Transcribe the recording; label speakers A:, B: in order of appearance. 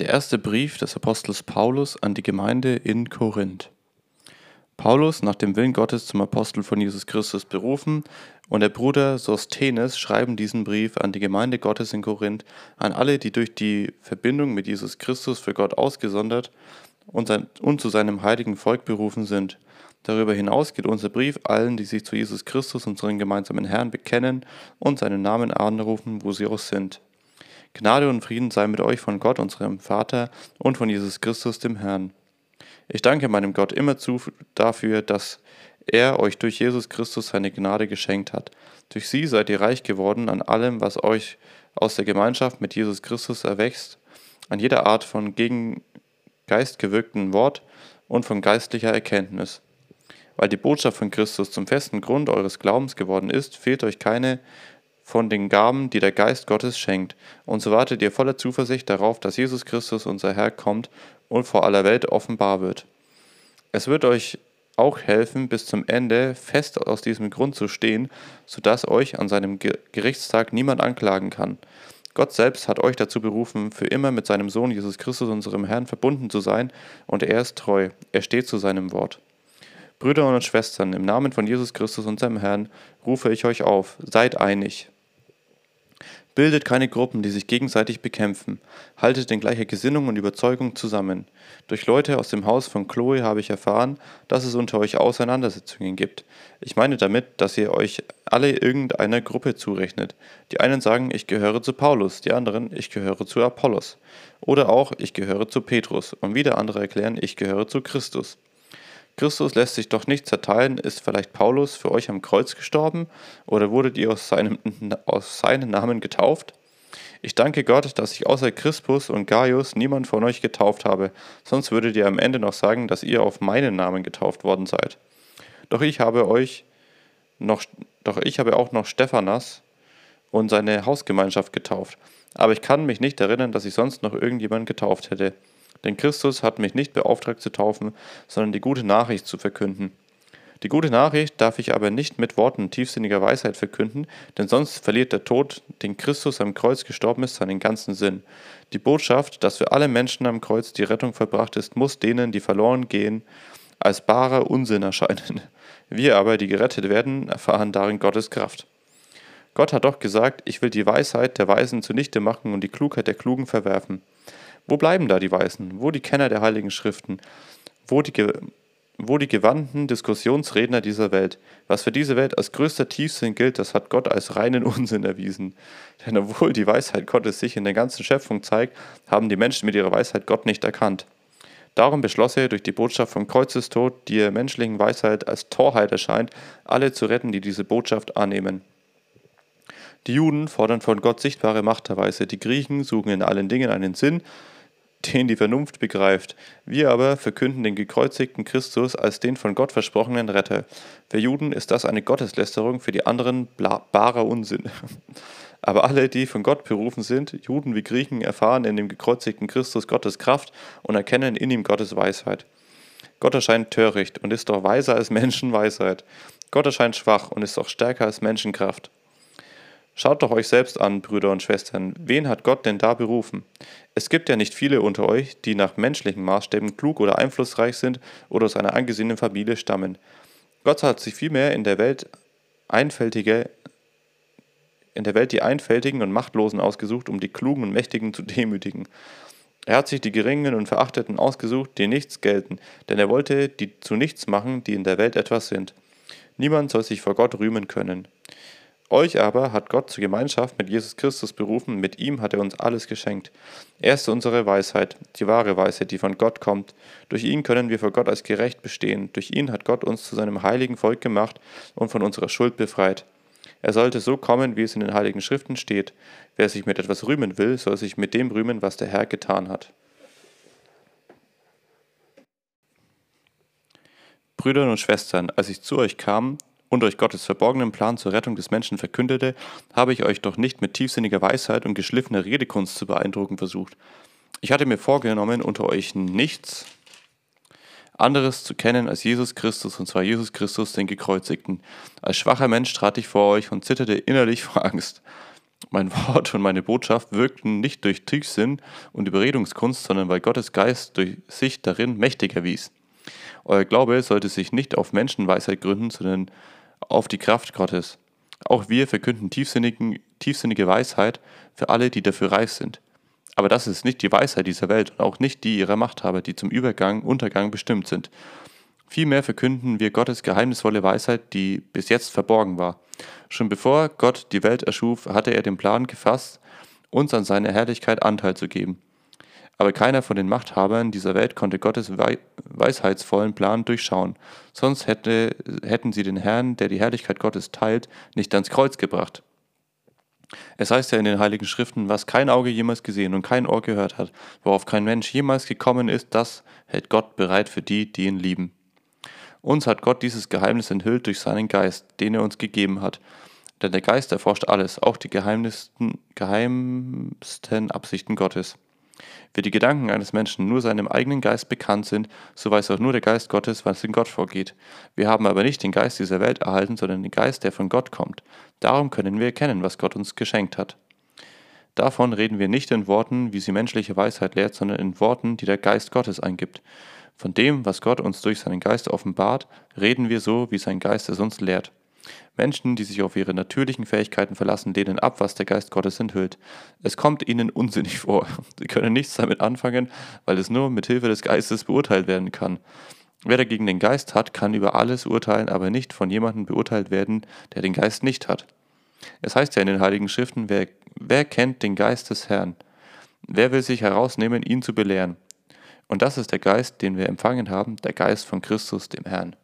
A: Der erste Brief des Apostels Paulus an die Gemeinde in Korinth. Paulus, nach dem Willen Gottes zum Apostel von Jesus Christus berufen, und der Bruder Sosthenes schreiben diesen Brief an die Gemeinde Gottes in Korinth, an alle, die durch die Verbindung mit Jesus Christus für Gott ausgesondert und, sein, und zu seinem heiligen Volk berufen sind. Darüber hinaus geht unser Brief allen, die sich zu Jesus Christus, unseren gemeinsamen Herrn, bekennen und seinen Namen anrufen, wo sie auch sind. Gnade und Frieden sei mit euch von Gott, unserem Vater, und von Jesus Christus, dem Herrn. Ich danke meinem Gott immerzu dafür, dass er euch durch Jesus Christus seine Gnade geschenkt hat. Durch sie seid ihr reich geworden an allem, was euch aus der Gemeinschaft mit Jesus Christus erwächst, an jeder Art von gegen Geist gewirkten Wort und von geistlicher Erkenntnis. Weil die Botschaft von Christus zum festen Grund eures Glaubens geworden ist, fehlt euch keine von den Gaben, die der Geist Gottes schenkt, und so wartet ihr voller Zuversicht darauf, dass Jesus Christus, unser Herr, kommt und vor aller Welt offenbar wird. Es wird euch auch helfen, bis zum Ende fest aus diesem Grund zu stehen, sodass euch an seinem Gerichtstag niemand anklagen kann. Gott selbst hat euch dazu berufen, für immer mit seinem Sohn Jesus Christus, unserem Herrn, verbunden zu sein, und er ist treu, er steht zu seinem Wort. Brüder und Schwestern, im Namen von Jesus Christus, unserem Herrn, rufe ich euch auf, seid einig. Bildet keine Gruppen, die sich gegenseitig bekämpfen. Haltet in gleicher Gesinnung und Überzeugung zusammen. Durch Leute aus dem Haus von Chloe habe ich erfahren, dass es unter euch Auseinandersetzungen gibt. Ich meine damit, dass ihr euch alle irgendeiner Gruppe zurechnet. Die einen sagen, ich gehöre zu Paulus, die anderen, ich gehöre zu Apollos. Oder auch, ich gehöre zu Petrus. Und wieder andere erklären, ich gehöre zu Christus. Christus lässt sich doch nicht zerteilen, ist vielleicht Paulus für euch am Kreuz gestorben oder wurdet ihr aus seinem, aus seinem Namen getauft? Ich danke Gott, dass ich außer Crispus und Gaius niemand von euch getauft habe, sonst würdet ihr am Ende noch sagen, dass ihr auf meinen Namen getauft worden seid. Doch ich habe euch noch, doch ich habe auch noch Stephanas und seine Hausgemeinschaft getauft. Aber ich kann mich nicht erinnern, dass ich sonst noch irgendjemand getauft hätte. Denn Christus hat mich nicht beauftragt zu taufen, sondern die gute Nachricht zu verkünden. Die gute Nachricht darf ich aber nicht mit Worten tiefsinniger Weisheit verkünden, denn sonst verliert der Tod, den Christus am Kreuz gestorben ist, seinen ganzen Sinn. Die Botschaft, dass für alle Menschen am Kreuz die Rettung verbracht ist, muss denen, die verloren gehen, als barer Unsinn erscheinen. Wir aber, die gerettet werden, erfahren darin Gottes Kraft. Gott hat doch gesagt, ich will die Weisheit der Weisen zunichte machen und die Klugheit der Klugen verwerfen. Wo bleiben da die Weisen? Wo die Kenner der Heiligen Schriften? Wo die, wo die gewandten Diskussionsredner dieser Welt? Was für diese Welt als größter Tiefsinn gilt, das hat Gott als reinen Unsinn erwiesen. Denn obwohl die Weisheit Gottes sich in der ganzen Schöpfung zeigt, haben die Menschen mit ihrer Weisheit Gott nicht erkannt. Darum beschloss er durch die Botschaft vom Kreuzestod, die der menschlichen Weisheit als Torheit erscheint, alle zu retten, die diese Botschaft annehmen. Die Juden fordern von Gott sichtbare Machterweise, die Griechen suchen in allen Dingen einen Sinn, den die Vernunft begreift. Wir aber verkünden den gekreuzigten Christus als den von Gott versprochenen Retter. Für Juden ist das eine Gotteslästerung, für die anderen barer Unsinn. Aber alle, die von Gott berufen sind, Juden wie Griechen, erfahren in dem gekreuzigten Christus Gottes Kraft und erkennen in ihm Gottes Weisheit. Gott erscheint töricht und ist doch weiser als Menschenweisheit. Gott erscheint schwach und ist doch stärker als Menschenkraft. Schaut doch euch selbst an, Brüder und Schwestern, wen hat Gott denn da berufen? Es gibt ja nicht viele unter euch, die nach menschlichen Maßstäben klug oder einflussreich sind oder aus einer angesehenen Familie stammen. Gott hat sich vielmehr in der Welt einfältige in der Welt die Einfältigen und Machtlosen ausgesucht, um die Klugen und Mächtigen zu demütigen. Er hat sich die Geringen und Verachteten ausgesucht, die nichts gelten, denn er wollte die zu nichts machen, die in der Welt etwas sind. Niemand soll sich vor Gott rühmen können. Euch aber hat Gott zur Gemeinschaft mit Jesus Christus berufen, mit ihm hat er uns alles geschenkt. Er ist unsere Weisheit, die wahre Weisheit, die von Gott kommt. Durch ihn können wir vor Gott als gerecht bestehen. Durch ihn hat Gott uns zu seinem heiligen Volk gemacht und von unserer Schuld befreit. Er sollte so kommen, wie es in den heiligen Schriften steht. Wer sich mit etwas rühmen will, soll sich mit dem rühmen, was der Herr getan hat. Brüder und Schwestern, als ich zu euch kam, und euch Gottes verborgenen Plan zur Rettung des Menschen verkündete, habe ich euch doch nicht mit tiefsinniger Weisheit und geschliffener Redekunst zu beeindrucken versucht. Ich hatte mir vorgenommen, unter euch nichts anderes zu kennen als Jesus Christus, und zwar Jesus Christus, den Gekreuzigten. Als schwacher Mensch trat ich vor euch und zitterte innerlich vor Angst. Mein Wort und meine Botschaft wirkten nicht durch Tiefsinn und Überredungskunst, sondern weil Gottes Geist durch sich darin mächtig erwies. Euer Glaube sollte sich nicht auf Menschenweisheit gründen, sondern auf die Kraft Gottes. Auch wir verkünden tiefsinnige Weisheit für alle, die dafür reif sind. Aber das ist nicht die Weisheit dieser Welt und auch nicht die ihrer Machthaber, die zum Übergang, Untergang bestimmt sind. Vielmehr verkünden wir Gottes geheimnisvolle Weisheit, die bis jetzt verborgen war. Schon bevor Gott die Welt erschuf, hatte er den Plan gefasst, uns an seiner Herrlichkeit Anteil zu geben. Aber keiner von den Machthabern dieser Welt konnte Gottes weisheitsvollen Plan durchschauen, sonst hätte, hätten sie den Herrn, der die Herrlichkeit Gottes teilt, nicht ans Kreuz gebracht. Es heißt ja in den Heiligen Schriften, was kein Auge jemals gesehen und kein Ohr gehört hat, worauf kein Mensch jemals gekommen ist, das hält Gott bereit für die, die ihn lieben. Uns hat Gott dieses Geheimnis enthüllt durch seinen Geist, den er uns gegeben hat. Denn der Geist erforscht alles, auch die geheimsten, geheimsten Absichten Gottes. Wie die Gedanken eines Menschen nur seinem eigenen Geist bekannt sind, so weiß auch nur der Geist Gottes, was in Gott vorgeht. Wir haben aber nicht den Geist dieser Welt erhalten, sondern den Geist, der von Gott kommt. Darum können wir erkennen, was Gott uns geschenkt hat. Davon reden wir nicht in Worten, wie sie menschliche Weisheit lehrt, sondern in Worten, die der Geist Gottes eingibt. Von dem, was Gott uns durch seinen Geist offenbart, reden wir so, wie sein Geist es uns lehrt. Menschen, die sich auf ihre natürlichen Fähigkeiten verlassen, lehnen ab, was der Geist Gottes enthüllt. Es kommt ihnen unsinnig vor. Sie können nichts damit anfangen, weil es nur mit Hilfe des Geistes beurteilt werden kann. Wer dagegen den Geist hat, kann über alles urteilen, aber nicht von jemandem beurteilt werden, der den Geist nicht hat. Es heißt ja in den Heiligen Schriften, wer, wer kennt den Geist des Herrn? Wer will sich herausnehmen, ihn zu belehren? Und das ist der Geist, den wir empfangen haben, der Geist von Christus, dem Herrn.